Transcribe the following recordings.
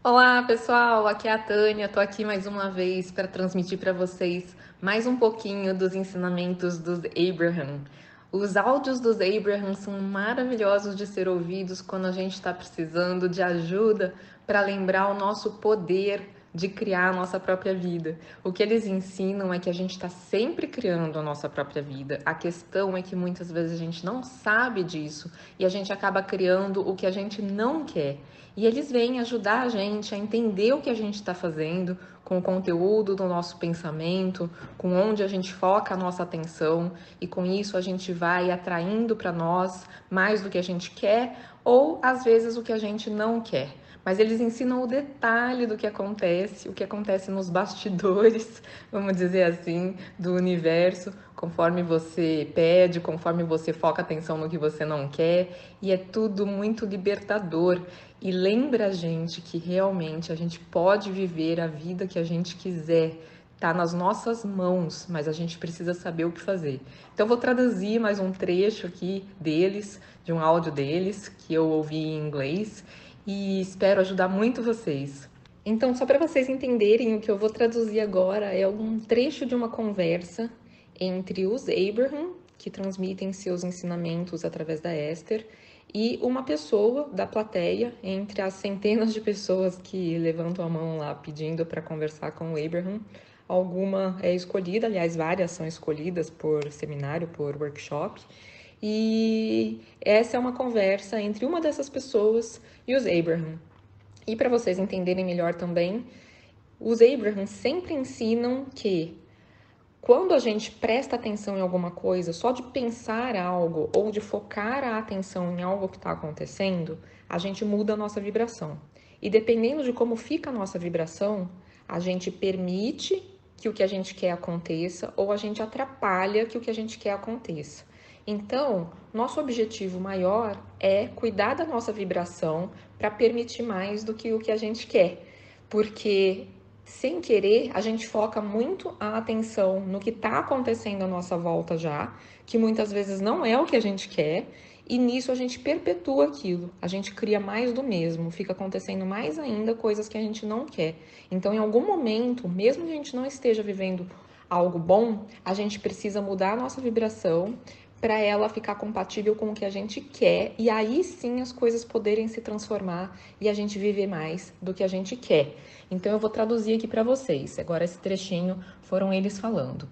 Olá, pessoal. Aqui é a Tânia. Estou aqui mais uma vez para transmitir para vocês mais um pouquinho dos ensinamentos dos Abraham. Os áudios dos Abraham são maravilhosos de ser ouvidos quando a gente está precisando de ajuda para lembrar o nosso poder de criar a nossa própria vida. O que eles ensinam é que a gente está sempre criando a nossa própria vida. A questão é que muitas vezes a gente não sabe disso e a gente acaba criando o que a gente não quer. E eles vêm ajudar a gente a entender o que a gente está fazendo com o conteúdo do nosso pensamento, com onde a gente foca a nossa atenção e com isso a gente vai atraindo para nós mais do que a gente quer ou às vezes o que a gente não quer mas eles ensinam o detalhe do que acontece, o que acontece nos bastidores, vamos dizer assim, do universo, conforme você pede, conforme você foca atenção no que você não quer, e é tudo muito libertador. E lembra a gente que realmente a gente pode viver a vida que a gente quiser está nas nossas mãos, mas a gente precisa saber o que fazer. Então vou traduzir mais um trecho aqui deles, de um áudio deles que eu ouvi em inglês e espero ajudar muito vocês. Então, só para vocês entenderem, o que eu vou traduzir agora é um trecho de uma conversa entre os Abraham, que transmitem seus ensinamentos através da Esther, e uma pessoa da plateia, entre as centenas de pessoas que levantam a mão lá pedindo para conversar com o Abraham. Alguma é escolhida, aliás, várias são escolhidas por seminário, por workshop. E essa é uma conversa entre uma dessas pessoas e os Abraham. E para vocês entenderem melhor também, os Abraham sempre ensinam que quando a gente presta atenção em alguma coisa, só de pensar algo ou de focar a atenção em algo que está acontecendo, a gente muda a nossa vibração. E dependendo de como fica a nossa vibração, a gente permite que o que a gente quer aconteça ou a gente atrapalha que o que a gente quer aconteça. Então, nosso objetivo maior é cuidar da nossa vibração para permitir mais do que o que a gente quer, porque sem querer a gente foca muito a atenção no que está acontecendo à nossa volta já, que muitas vezes não é o que a gente quer, e nisso a gente perpetua aquilo, a gente cria mais do mesmo, fica acontecendo mais ainda coisas que a gente não quer. Então, em algum momento, mesmo que a gente não esteja vivendo algo bom, a gente precisa mudar a nossa vibração para ela ficar compatível com o que a gente quer e aí sim as coisas poderem se transformar e a gente viver mais do que a gente quer. Então eu vou traduzir aqui para vocês. Agora esse trechinho foram eles falando.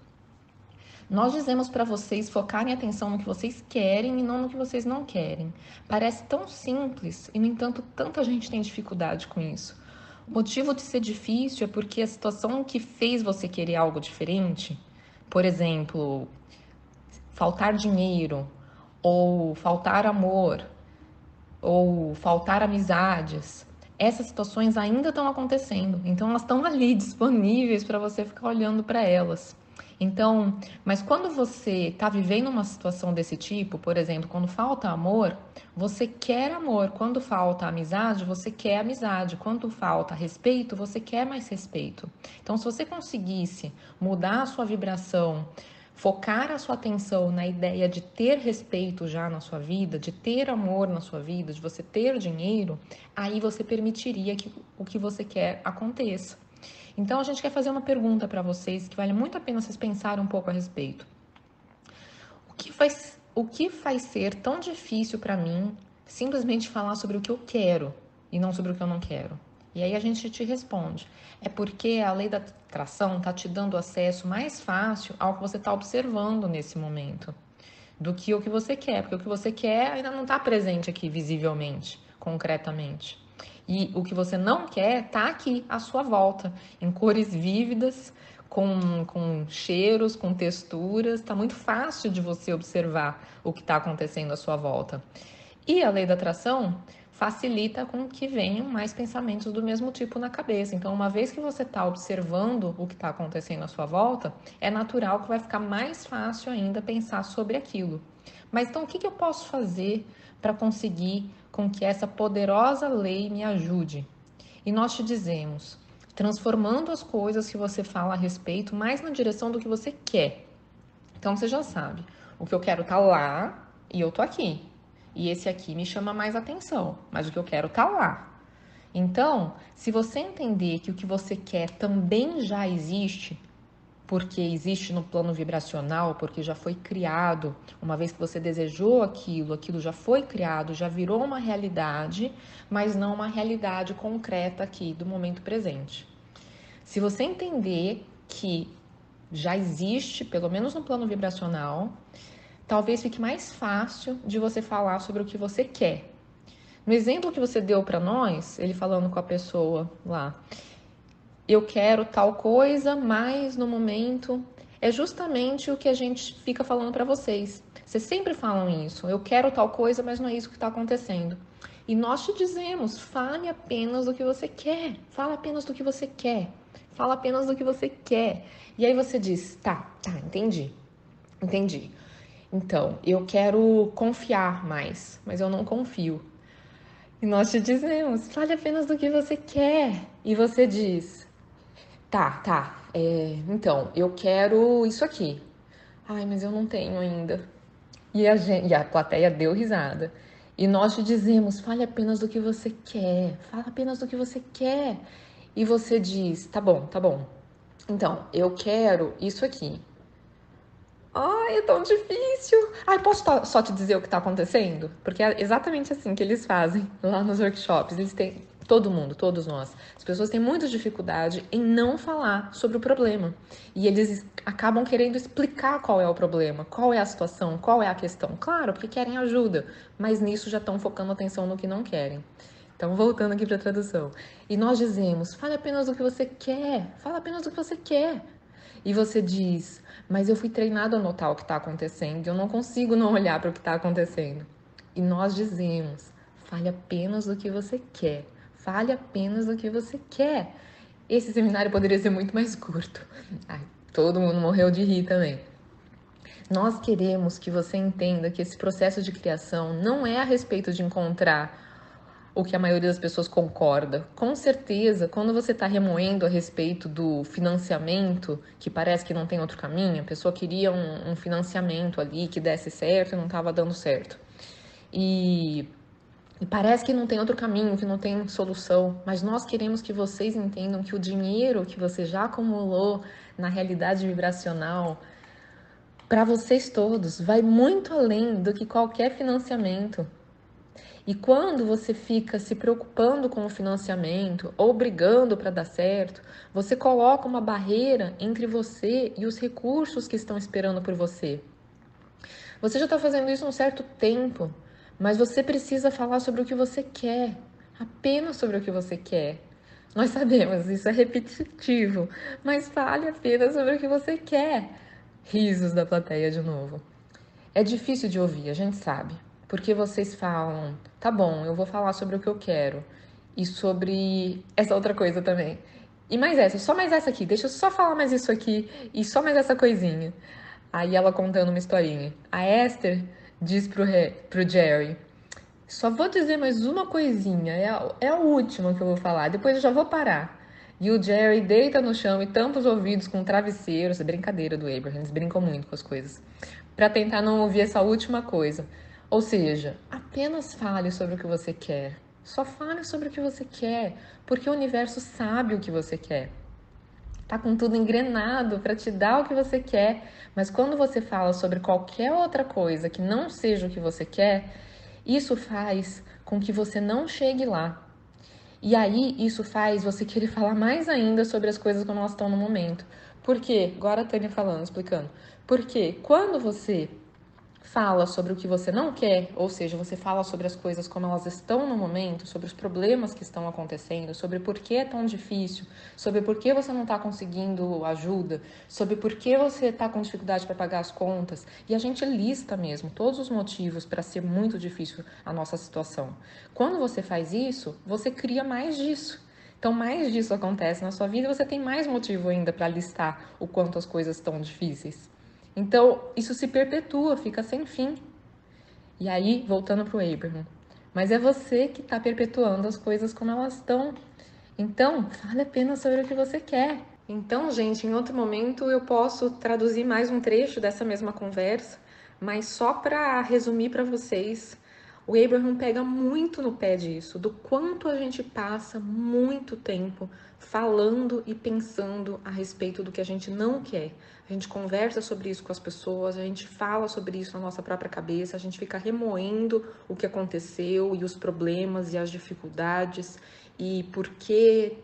Nós dizemos para vocês focarem atenção no que vocês querem e não no que vocês não querem. Parece tão simples e, no entanto, tanta gente tem dificuldade com isso. O motivo de ser difícil é porque a situação que fez você querer algo diferente, por exemplo, faltar dinheiro, ou faltar amor, ou faltar amizades, essas situações ainda estão acontecendo. Então elas estão ali disponíveis para você ficar olhando para elas. Então, mas quando você está vivendo uma situação desse tipo, por exemplo, quando falta amor, você quer amor. Quando falta amizade, você quer amizade. Quando falta respeito, você quer mais respeito. Então, se você conseguisse mudar a sua vibração focar a sua atenção na ideia de ter respeito já na sua vida, de ter amor na sua vida, de você ter dinheiro, aí você permitiria que o que você quer aconteça. Então a gente quer fazer uma pergunta para vocês que vale muito a pena vocês pensarem um pouco a respeito. O que faz, o que faz ser tão difícil para mim simplesmente falar sobre o que eu quero e não sobre o que eu não quero? E aí a gente te responde: é porque a lei da atração está te dando acesso mais fácil ao que você está observando nesse momento do que o que você quer, porque o que você quer ainda não está presente aqui visivelmente, concretamente. E o que você não quer está aqui à sua volta, em cores vívidas, com, com cheiros, com texturas. Está muito fácil de você observar o que está acontecendo à sua volta. E a lei da atração facilita com que venham mais pensamentos do mesmo tipo na cabeça. Então, uma vez que você está observando o que está acontecendo à sua volta, é natural que vai ficar mais fácil ainda pensar sobre aquilo. Mas então, o que, que eu posso fazer para conseguir com que essa poderosa lei me ajude? E nós te dizemos, transformando as coisas que você fala a respeito mais na direção do que você quer. Então, você já sabe, o que eu quero tá lá e eu tô aqui. E esse aqui me chama mais atenção, mas o que eu quero tá lá. Então, se você entender que o que você quer também já existe, porque existe no plano vibracional, porque já foi criado, uma vez que você desejou aquilo, aquilo já foi criado, já virou uma realidade, mas não uma realidade concreta aqui do momento presente. Se você entender que já existe, pelo menos no plano vibracional, talvez fique mais fácil de você falar sobre o que você quer. No exemplo que você deu para nós, ele falando com a pessoa lá, eu quero tal coisa, mas no momento é justamente o que a gente fica falando para vocês. Vocês sempre falam isso. Eu quero tal coisa, mas não é isso que está acontecendo. E nós te dizemos, fale apenas do que você quer. Fala apenas do que você quer. Fala apenas do que você quer. E aí você diz, tá, tá, entendi. Entendi. Então, eu quero confiar mais, mas eu não confio. E nós te dizemos, fale apenas do que você quer. E você diz, Tá, tá. É, então, eu quero isso aqui. Ai, mas eu não tenho ainda. E a, gente, e a plateia deu risada. E nós te dizemos: fale apenas do que você quer. Fala apenas do que você quer. E você diz: tá bom, tá bom. Então, eu quero isso aqui. Ai, é tão difícil. Ai, posso só te dizer o que está acontecendo? Porque é exatamente assim que eles fazem lá nos workshops. Eles têm Todo mundo, todos nós. As pessoas têm muita dificuldade em não falar sobre o problema. E eles acabam querendo explicar qual é o problema, qual é a situação, qual é a questão. Claro, porque querem ajuda, mas nisso já estão focando atenção no que não querem. Então, voltando aqui para a tradução. E nós dizemos: fale apenas do que você quer, fala apenas do que você quer. E você diz: mas eu fui treinado a notar o que está acontecendo, eu não consigo não olhar para o que está acontecendo. E nós dizemos: fale apenas do que você quer fale apenas do que você quer. Esse seminário poderia ser muito mais curto. Ai, todo mundo morreu de rir também. Nós queremos que você entenda que esse processo de criação não é a respeito de encontrar o que a maioria das pessoas concorda. Com certeza, quando você está remoendo a respeito do financiamento, que parece que não tem outro caminho, a pessoa queria um, um financiamento ali que desse certo e não estava dando certo. E e parece que não tem outro caminho, que não tem solução, mas nós queremos que vocês entendam que o dinheiro que você já acumulou na realidade vibracional, para vocês todos, vai muito além do que qualquer financiamento. E quando você fica se preocupando com o financiamento ou brigando para dar certo, você coloca uma barreira entre você e os recursos que estão esperando por você. Você já está fazendo isso um certo tempo. Mas você precisa falar sobre o que você quer, apenas sobre o que você quer. Nós sabemos, isso é repetitivo, mas fale apenas sobre o que você quer. Risos da plateia de novo. É difícil de ouvir, a gente sabe, porque vocês falam, tá bom, eu vou falar sobre o que eu quero e sobre essa outra coisa também. E mais essa, só mais essa aqui, deixa eu só falar mais isso aqui e só mais essa coisinha. Aí ela contando uma historinha. A Esther diz pro, pro Jerry: Só vou dizer mais uma coisinha, é a, é a última que eu vou falar, depois eu já vou parar. E o Jerry deita no chão e tampa os ouvidos com travesseiros, brincadeira do Abraham, eles brincam muito com as coisas, para tentar não ouvir essa última coisa. Ou seja, apenas fale sobre o que você quer. Só fale sobre o que você quer, porque o universo sabe o que você quer tá com tudo engrenado para te dar o que você quer, mas quando você fala sobre qualquer outra coisa que não seja o que você quer, isso faz com que você não chegue lá. E aí isso faz você querer falar mais ainda sobre as coisas como elas estão no momento. Por quê? Agora a Tânia falando, explicando. Porque quando você fala sobre o que você não quer, ou seja, você fala sobre as coisas como elas estão no momento, sobre os problemas que estão acontecendo, sobre por que é tão difícil, sobre por que você não está conseguindo ajuda, sobre por que você está com dificuldade para pagar as contas, e a gente lista mesmo todos os motivos para ser muito difícil a nossa situação. Quando você faz isso, você cria mais disso. Então, mais disso acontece na sua vida e você tem mais motivo ainda para listar o quanto as coisas estão difíceis. Então, isso se perpetua, fica sem fim. E aí, voltando para o Abraham, mas é você que está perpetuando as coisas como elas estão. Então, fale apenas sobre o que você quer. Então, gente, em outro momento eu posso traduzir mais um trecho dessa mesma conversa, mas só para resumir para vocês O Abraham pega muito no pé disso, do quanto a gente passa muito tempo falando e pensando a respeito do que a gente não quer. A gente conversa sobre isso com as pessoas, a gente fala sobre isso na nossa própria cabeça, a gente fica remoendo o que aconteceu e os problemas e as dificuldades e por que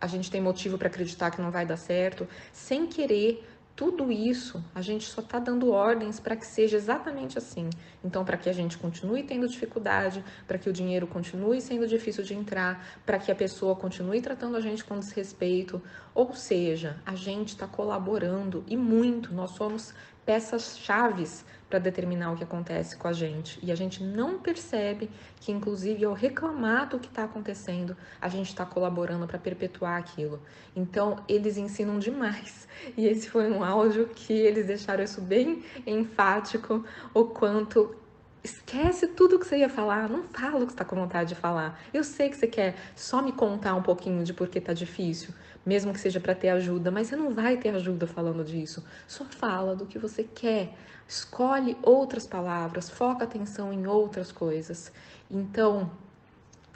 a gente tem motivo para acreditar que não vai dar certo, sem querer tudo isso a gente só está dando ordens para que seja exatamente assim. Então, para que a gente continue tendo dificuldade, para que o dinheiro continue sendo difícil de entrar, para que a pessoa continue tratando a gente com desrespeito. Ou seja, a gente está colaborando e muito. Nós somos peças chaves para determinar o que acontece com a gente. E a gente não percebe que, inclusive, ao reclamar do que está acontecendo, a gente está colaborando para perpetuar aquilo. Então, eles ensinam demais. E esse foi um áudio que eles deixaram isso bem enfático, o quanto Esquece tudo que você ia falar, não fala o que está com vontade de falar. Eu sei que você quer só me contar um pouquinho de por que tá difícil, mesmo que seja para ter ajuda, mas você não vai ter ajuda falando disso. Só fala do que você quer. Escolhe outras palavras, foca atenção em outras coisas. Então,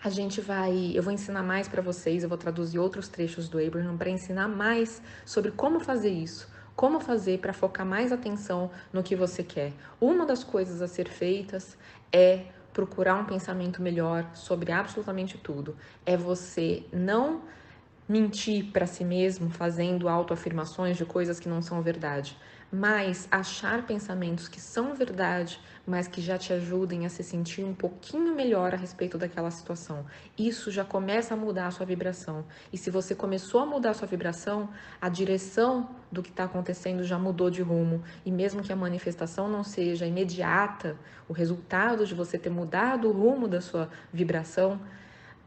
a gente vai, eu vou ensinar mais para vocês, eu vou traduzir outros trechos do Abraham para ensinar mais sobre como fazer isso. Como fazer para focar mais atenção no que você quer? Uma das coisas a ser feitas é procurar um pensamento melhor sobre absolutamente tudo. É você não mentir para si mesmo fazendo autoafirmações de coisas que não são verdade mas achar pensamentos que são verdade, mas que já te ajudem a se sentir um pouquinho melhor a respeito daquela situação. Isso já começa a mudar a sua vibração. E se você começou a mudar a sua vibração, a direção do que está acontecendo já mudou de rumo. E mesmo que a manifestação não seja imediata, o resultado de você ter mudado o rumo da sua vibração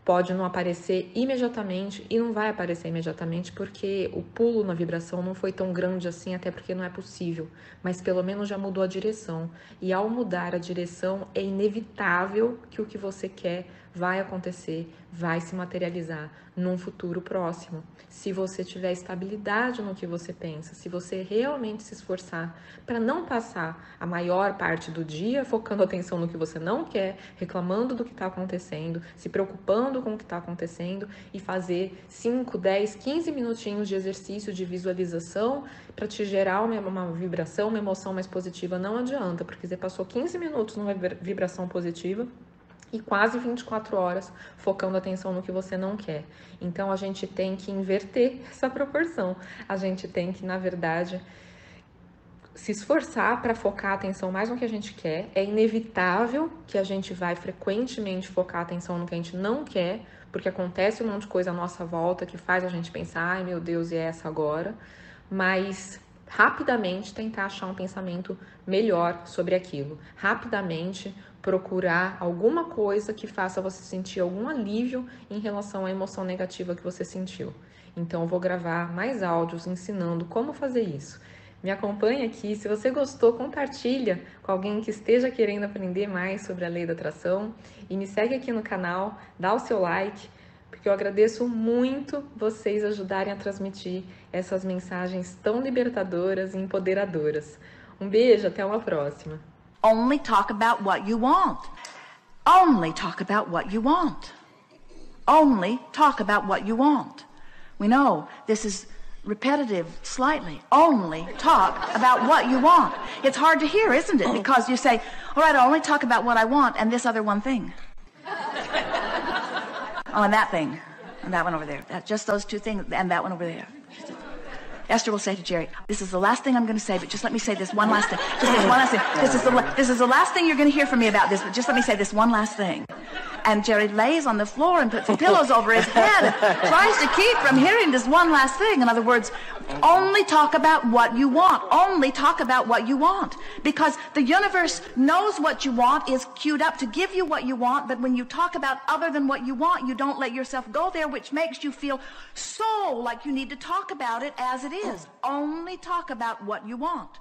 pode não aparecer imediatamente e não vai aparecer imediatamente porque o pulo na vibração não foi tão grande assim, até porque não é possível, mas pelo menos já mudou a direção. E ao mudar a direção, é inevitável que o que você quer vai acontecer, vai se materializar num futuro próximo. Se você tiver estabilidade no que você pensa, se você realmente se esforçar para não passar a maior parte do dia focando atenção no que você não quer, reclamando do que está acontecendo, se preocupando com o que está acontecendo e fazer 5, 10, 15 minutinhos de exercício de visualização para te gerar uma, uma vibração, uma emoção mais positiva, não adianta, porque você passou 15 minutos numa vibração positiva e quase 24 horas focando atenção no que você não quer. Então a gente tem que inverter essa proporção. A gente tem que, na verdade, se esforçar para focar a atenção mais no que a gente quer. É inevitável que a gente vai frequentemente focar a atenção no que a gente não quer, porque acontece um monte de coisa à nossa volta que faz a gente pensar, ai meu Deus, e é essa agora? Mas rapidamente tentar achar um pensamento melhor sobre aquilo. Rapidamente procurar alguma coisa que faça você sentir algum alívio em relação à emoção negativa que você sentiu. Então, eu vou gravar mais áudios ensinando como fazer isso. Me acompanhe aqui. Se você gostou, compartilha com alguém que esteja querendo aprender mais sobre a lei da atração e me segue aqui no canal, dá o seu like, porque eu agradeço muito vocês ajudarem a transmitir essas mensagens tão libertadoras e empoderadoras. Um beijo, até uma próxima. Only talk about what you want. Only talk about what you want. Only talk about what you want. We know this is repetitive slightly. Only talk about what you want. It's hard to hear, isn't it? Because you say, all right, I'll only talk about what I want and this other one thing. Oh, and that thing. And that one over there. That, just those two things and that one over there. Esther will say to Jerry, this is the last thing I'm going to say, but just let me say this one last thing. Just this one last thing. This is the, this is the last thing you're going to hear from me about this, but just let me say this one last thing. And Jerry lays on the floor and puts pillows over his head, tries to keep from hearing this one last thing. In other words, only talk about what you want. Only talk about what you want. Because the universe knows what you want, is queued up to give you what you want, but when you talk about other than what you want, you don't let yourself go there, which makes you feel so like you need to talk about it as it is. Only talk about what you want.